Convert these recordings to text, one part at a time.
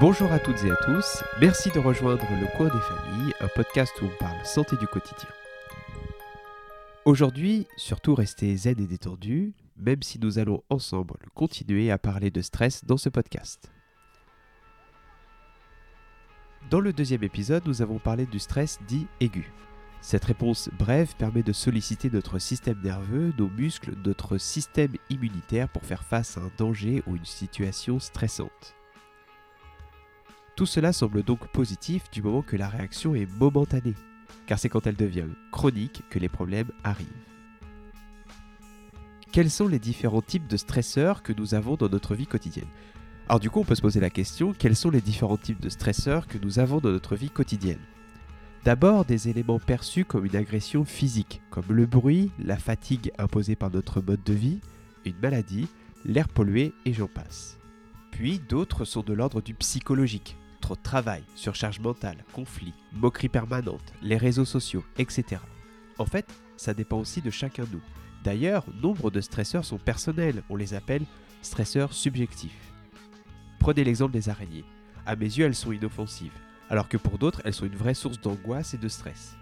Bonjour à toutes et à tous, merci de rejoindre Le Coin des Familles, un podcast où on parle santé du quotidien. Aujourd'hui, surtout restez zen et détendus, même si nous allons ensemble continuer à parler de stress dans ce podcast. Dans le deuxième épisode, nous avons parlé du stress dit aigu. Cette réponse brève permet de solliciter notre système nerveux, nos muscles, notre système immunitaire pour faire face à un danger ou une situation stressante. Tout cela semble donc positif du moment que la réaction est momentanée, car c'est quand elle devient chronique que les problèmes arrivent. Quels sont les différents types de stresseurs que nous avons dans notre vie quotidienne? Alors du coup, on peut se poser la question, quels sont les différents types de stresseurs que nous avons dans notre vie quotidienne? D'abord, des éléments perçus comme une agression physique, comme le bruit, la fatigue imposée par notre mode de vie, une maladie, l'air pollué et j'en passe. Puis d'autres sont de l'ordre du psychologique, travail, surcharge mentale, conflits, moqueries permanentes, les réseaux sociaux, etc. En fait, ça dépend aussi de chacun de nous. D'ailleurs, nombre de stresseurs sont personnels, on les appelle stresseurs subjectifs. Prenez l'exemple des araignées. À mes yeux, elles sont inoffensives, alors que pour d'autres, elles sont une vraie source d'angoisse et de stress.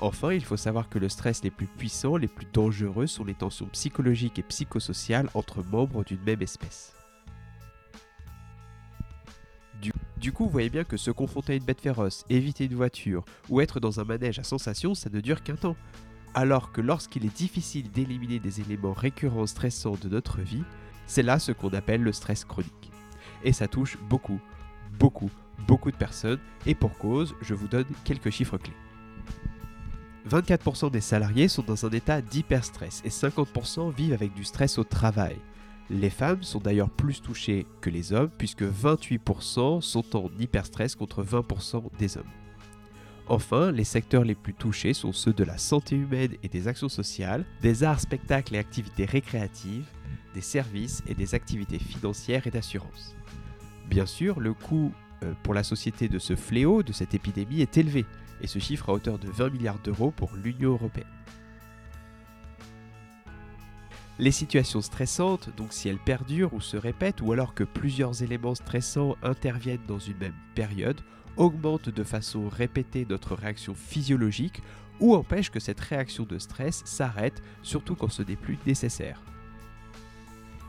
Enfin, il faut savoir que le stress les plus puissants, les plus dangereux sont les tensions psychologiques et psychosociales entre membres d'une même espèce. Du coup, vous voyez bien que se confronter à une bête féroce, éviter une voiture ou être dans un manège à sensations, ça ne dure qu'un temps. Alors que lorsqu'il est difficile d'éliminer des éléments récurrents stressants de notre vie, c'est là ce qu'on appelle le stress chronique. Et ça touche beaucoup, beaucoup, beaucoup de personnes, et pour cause, je vous donne quelques chiffres clés. 24% des salariés sont dans un état d'hyperstress et 50% vivent avec du stress au travail. Les femmes sont d'ailleurs plus touchées que les hommes puisque 28% sont en hyperstress contre 20% des hommes. Enfin, les secteurs les plus touchés sont ceux de la santé humaine et des actions sociales, des arts, spectacles et activités récréatives, des services et des activités financières et d'assurance. Bien sûr, le coût euh, pour la société de ce fléau, de cette épidémie, est élevé, et se chiffre à hauteur de 20 milliards d'euros pour l'Union européenne. Les situations stressantes, donc si elles perdurent ou se répètent, ou alors que plusieurs éléments stressants interviennent dans une même période, augmentent de façon répétée notre réaction physiologique ou empêchent que cette réaction de stress s'arrête, surtout quand ce n'est plus nécessaire.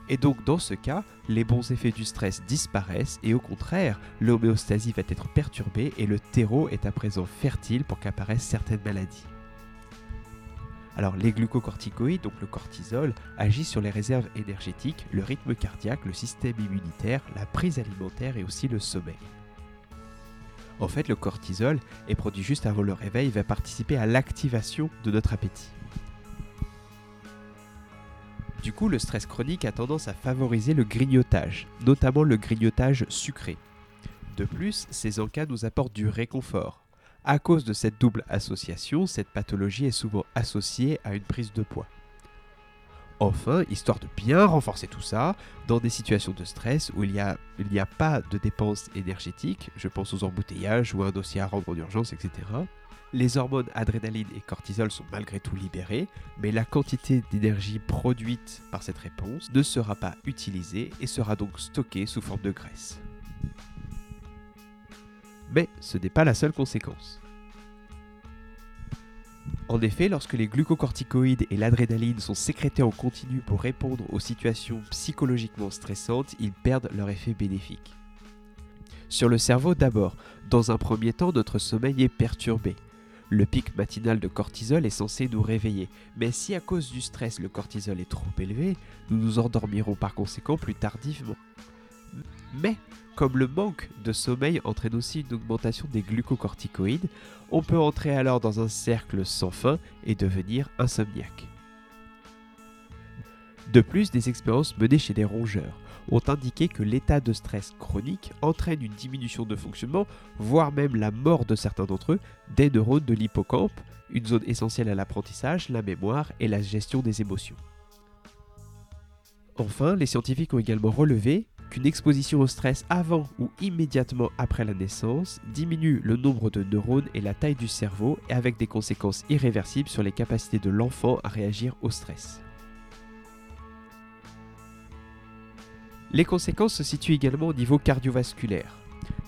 Et donc dans ce cas, les bons effets du stress disparaissent et au contraire, l'homéostasie va être perturbée et le terreau est à présent fertile pour qu'apparaissent certaines maladies. Alors les glucocorticoïdes, donc le cortisol, agissent sur les réserves énergétiques, le rythme cardiaque, le système immunitaire, la prise alimentaire et aussi le sommeil. En fait, le cortisol est produit juste avant le réveil et va participer à l'activation de notre appétit. Du coup, le stress chronique a tendance à favoriser le grignotage, notamment le grignotage sucré. De plus, ces encas nous apportent du réconfort, à cause de cette double association, cette pathologie est souvent associée à une prise de poids. Enfin, histoire de bien renforcer tout ça, dans des situations de stress où il n'y a, pas de dépenses énergétiques, je pense aux embouteillages ou un dossier à rendre en urgence, etc., les hormones adrénaline et cortisol sont malgré tout libérées, mais la quantité d'énergie produite par cette réponse ne sera pas utilisée et sera donc stockée sous forme de graisse. Mais ce n'est pas la seule conséquence. En effet, lorsque les glucocorticoïdes et l'adrénaline sont sécrétés en continu pour répondre aux situations psychologiquement stressantes, ils perdent leur effet bénéfique. Sur le cerveau d'abord, dans un premier temps, notre sommeil est perturbé. Le pic matinal de cortisol est censé nous réveiller, mais si à cause du stress le cortisol est trop élevé, nous nous endormirons par conséquent plus tardivement. Mais comme le manque de sommeil entraîne aussi une augmentation des glucocorticoïdes, on peut entrer alors dans un cercle sans fin et devenir insomniaque. De plus, des expériences menées chez des rongeurs ont indiqué que l'état de stress chronique entraîne une diminution de fonctionnement, voire même la mort de certains d'entre eux, des neurones de l'hippocampe, une zone essentielle à l'apprentissage, la mémoire et la gestion des émotions. Enfin, les scientifiques ont également relevé qu'une exposition au stress avant ou immédiatement après la naissance diminue le nombre de neurones et la taille du cerveau et avec des conséquences irréversibles sur les capacités de l'enfant à réagir au stress. Les conséquences se situent également au niveau cardiovasculaire.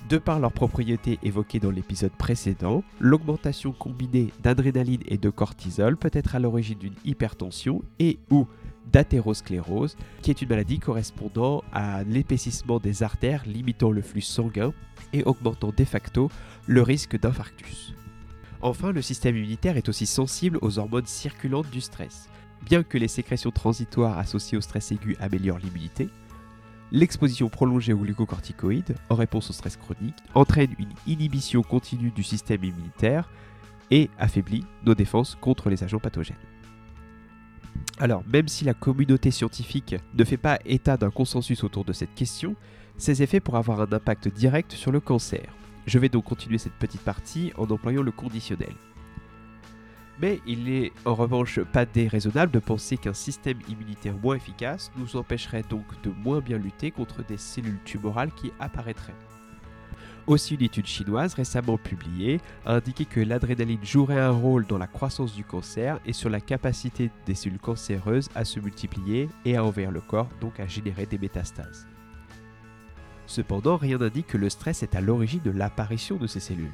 De par leurs propriétés évoquées dans l'épisode précédent, l'augmentation combinée d'adrénaline et de cortisol peut être à l'origine d'une hypertension et ou d'athérosclérose, qui est une maladie correspondant à l'épaississement des artères limitant le flux sanguin et augmentant de facto le risque d'infarctus. Enfin, le système immunitaire est aussi sensible aux hormones circulantes du stress. Bien que les sécrétions transitoires associées au stress aigu améliorent l'immunité, l'exposition prolongée aux glucocorticoïdes, en réponse au stress chronique, entraîne une inhibition continue du système immunitaire et affaiblit nos défenses contre les agents pathogènes. Alors, même si la communauté scientifique ne fait pas état d'un consensus autour de cette question, ces effets pourraient avoir un impact direct sur le cancer. Je vais donc continuer cette petite partie en employant le conditionnel. Mais il n'est en revanche pas déraisonnable de penser qu'un système immunitaire moins efficace nous empêcherait donc de moins bien lutter contre des cellules tumorales qui apparaîtraient. Aussi, une étude chinoise récemment publiée a indiqué que l'adrénaline jouerait un rôle dans la croissance du cancer et sur la capacité des cellules cancéreuses à se multiplier et à envahir le corps, donc à générer des métastases. Cependant, rien n'indique que le stress est à l'origine de l'apparition de ces cellules.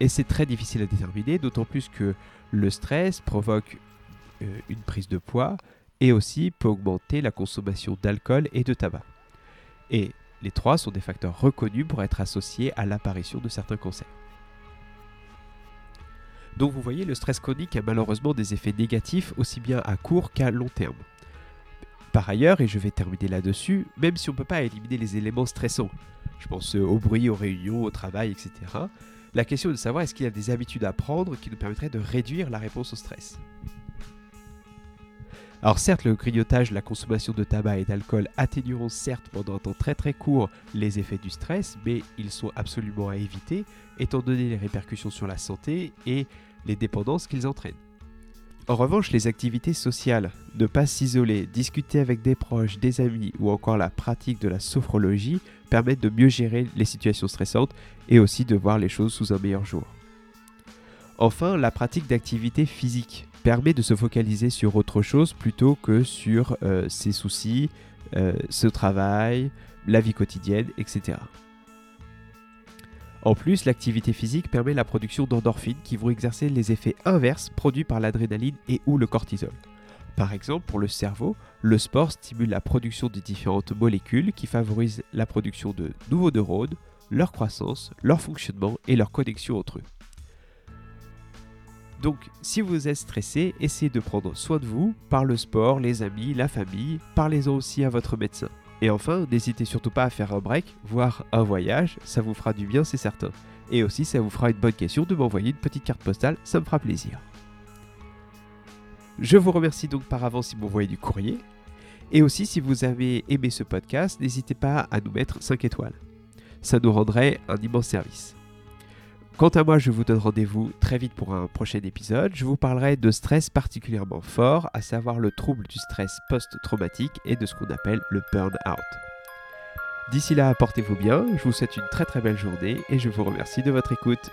Et c'est très difficile à déterminer, d'autant plus que le stress provoque euh, une prise de poids et aussi peut augmenter la consommation d'alcool et de tabac. Les trois sont des facteurs reconnus pour être associés à l'apparition de certains cancers. Donc vous voyez, le stress chronique a malheureusement des effets négatifs aussi bien à court qu'à long terme. Par ailleurs, et je vais terminer là-dessus, même si on ne peut pas éliminer les éléments stressants, je pense au bruit, aux réunions, au travail, etc., la question est de savoir est-ce qu'il y a des habitudes à prendre qui nous permettraient de réduire la réponse au stress. Alors certes, le grignotage, la consommation de tabac et d'alcool atténueront certes pendant un temps très très court les effets du stress, mais ils sont absolument à éviter étant donné les répercussions sur la santé et les dépendances qu'ils entraînent. En revanche, les activités sociales, ne pas s'isoler, discuter avec des proches, des amis ou encore la pratique de la sophrologie permettent de mieux gérer les situations stressantes et aussi de voir les choses sous un meilleur jour. Enfin, la pratique d'activités physiques permet de se focaliser sur autre chose plutôt que sur euh, ses soucis, euh, ce travail, la vie quotidienne, etc. En plus, l'activité physique permet la production d'endorphines qui vont exercer les effets inverses produits par l'adrénaline et ou le cortisol. Par exemple, pour le cerveau, le sport stimule la production de différentes molécules qui favorisent la production de nouveaux neurones, leur croissance, leur fonctionnement et leur connexion entre eux. Donc, si vous êtes stressé, essayez de prendre soin de vous par le sport, les amis, la famille, parlez-en aussi à votre médecin. Et enfin, n'hésitez surtout pas à faire un break, voire un voyage, ça vous fera du bien, c'est certain. Et aussi, ça vous fera une bonne question de m'envoyer une petite carte postale, ça me fera plaisir. Je vous remercie donc par avance si vous m'envoyez du courrier. Et aussi, si vous avez aimé ce podcast, n'hésitez pas à nous mettre 5 étoiles. Ça nous rendrait un immense service. Quant à moi, je vous donne rendez-vous très vite pour un prochain épisode. Je vous parlerai de stress particulièrement fort, à savoir le trouble du stress post-traumatique et de ce qu'on appelle le burn-out. D'ici là, portez-vous bien, je vous souhaite une très très belle journée et je vous remercie de votre écoute.